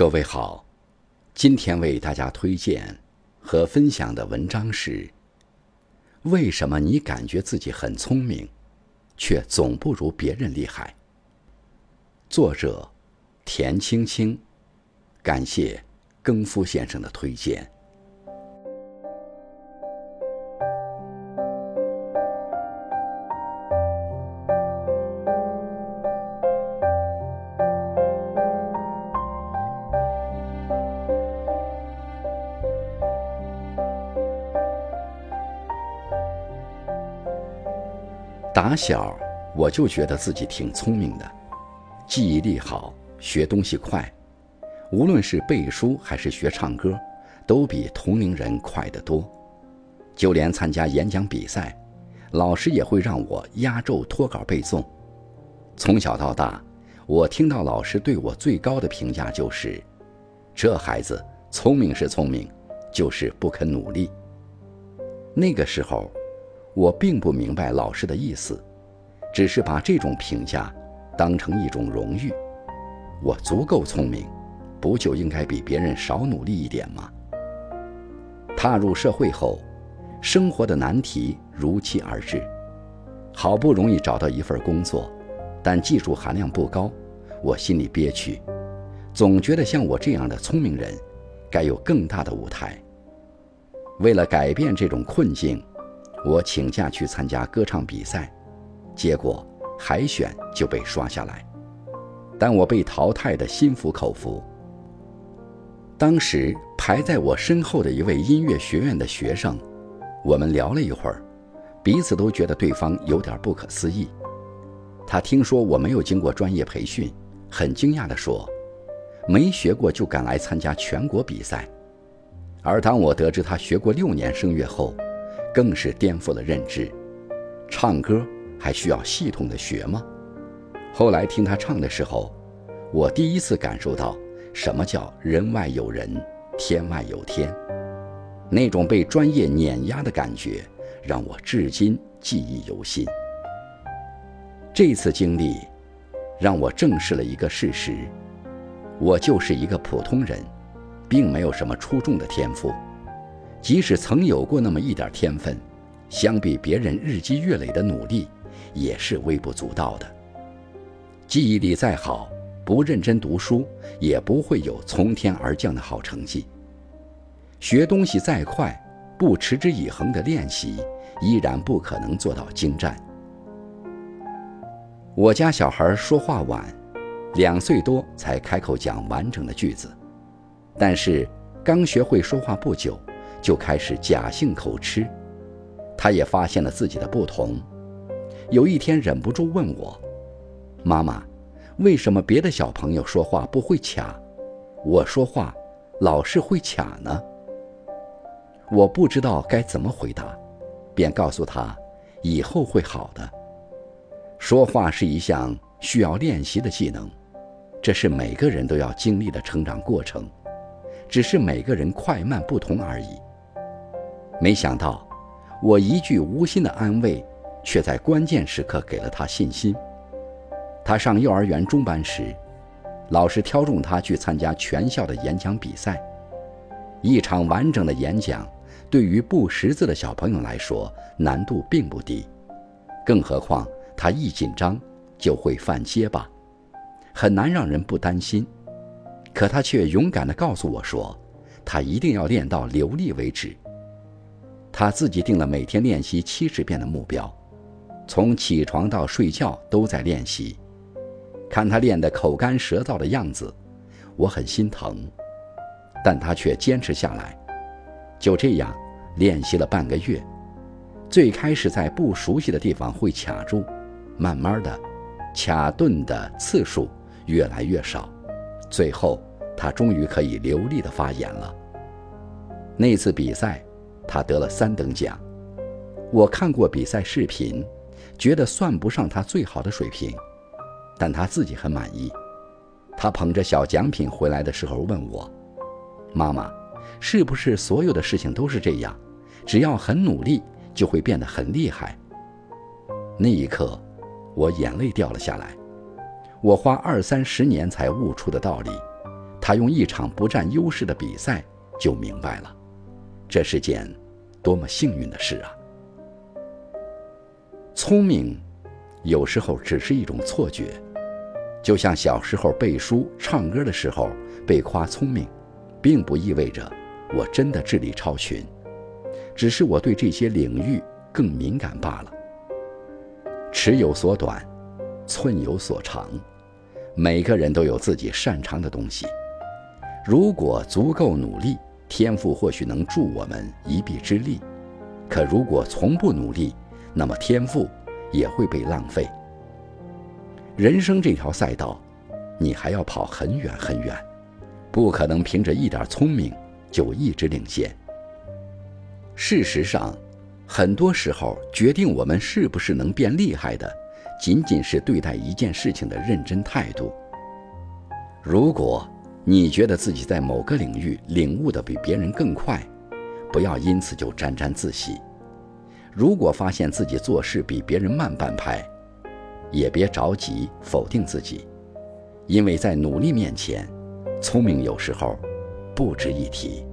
各位好，今天为大家推荐和分享的文章是：为什么你感觉自己很聪明，却总不如别人厉害？作者田青青，感谢更夫先生的推荐。打小我就觉得自己挺聪明的，记忆力好，学东西快，无论是背书还是学唱歌，都比同龄人快得多。就连参加演讲比赛，老师也会让我压轴脱稿背诵。从小到大，我听到老师对我最高的评价就是：“这孩子聪明是聪明，就是不肯努力。”那个时候。我并不明白老师的意思，只是把这种评价当成一种荣誉。我足够聪明，不就应该比别人少努力一点吗？踏入社会后，生活的难题如期而至。好不容易找到一份工作，但技术含量不高，我心里憋屈，总觉得像我这样的聪明人，该有更大的舞台。为了改变这种困境。我请假去参加歌唱比赛，结果海选就被刷下来，但我被淘汰的心服口服。当时排在我身后的一位音乐学院的学生，我们聊了一会儿，彼此都觉得对方有点不可思议。他听说我没有经过专业培训，很惊讶地说：“没学过就敢来参加全国比赛。”而当我得知他学过六年声乐后，更是颠覆了认知，唱歌还需要系统的学吗？后来听他唱的时候，我第一次感受到什么叫人外有人，天外有天，那种被专业碾压的感觉，让我至今记忆犹新。这次经历，让我正视了一个事实：我就是一个普通人，并没有什么出众的天赋。即使曾有过那么一点天分，相比别人日积月累的努力，也是微不足道的。记忆力再好，不认真读书，也不会有从天而降的好成绩。学东西再快，不持之以恒的练习，依然不可能做到精湛。我家小孩说话晚，两岁多才开口讲完整的句子，但是刚学会说话不久。就开始假性口吃，他也发现了自己的不同。有一天忍不住问我：“妈妈，为什么别的小朋友说话不会卡，我说话老是会卡呢？”我不知道该怎么回答，便告诉他：“以后会好的。说话是一项需要练习的技能，这是每个人都要经历的成长过程，只是每个人快慢不同而已。”没想到，我一句无心的安慰，却在关键时刻给了他信心。他上幼儿园中班时，老师挑中他去参加全校的演讲比赛。一场完整的演讲，对于不识字的小朋友来说难度并不低，更何况他一紧张就会犯结巴，很难让人不担心。可他却勇敢地告诉我说，他一定要练到流利为止。他自己定了每天练习七十遍的目标，从起床到睡觉都在练习。看他练得口干舌燥的样子，我很心疼，但他却坚持下来。就这样练习了半个月，最开始在不熟悉的地方会卡住，慢慢的，卡顿的次数越来越少，最后他终于可以流利的发言了。那次比赛。他得了三等奖，我看过比赛视频，觉得算不上他最好的水平，但他自己很满意。他捧着小奖品回来的时候问我：“妈妈，是不是所有的事情都是这样？只要很努力，就会变得很厉害？”那一刻，我眼泪掉了下来。我花二三十年才悟出的道理，他用一场不占优势的比赛就明白了，这是件多么幸运的事啊！聪明，有时候只是一种错觉，就像小时候背书、唱歌的时候被夸聪明，并不意味着我真的智力超群，只是我对这些领域更敏感罢了。尺有所短，寸有所长，每个人都有自己擅长的东西。如果足够努力，天赋或许能助我们一臂之力；可如果从不努力，那么天赋也会被浪费。人生这条赛道，你还要跑很远很远，不可能凭着一点聪明就一直领先。事实上，很多时候决定我们是不是能变厉害的，仅仅是对待一件事情的认真态度。如果，你觉得自己在某个领域领悟的比别人更快，不要因此就沾沾自喜。如果发现自己做事比别人慢半拍，也别着急否定自己，因为在努力面前，聪明有时候不值一提。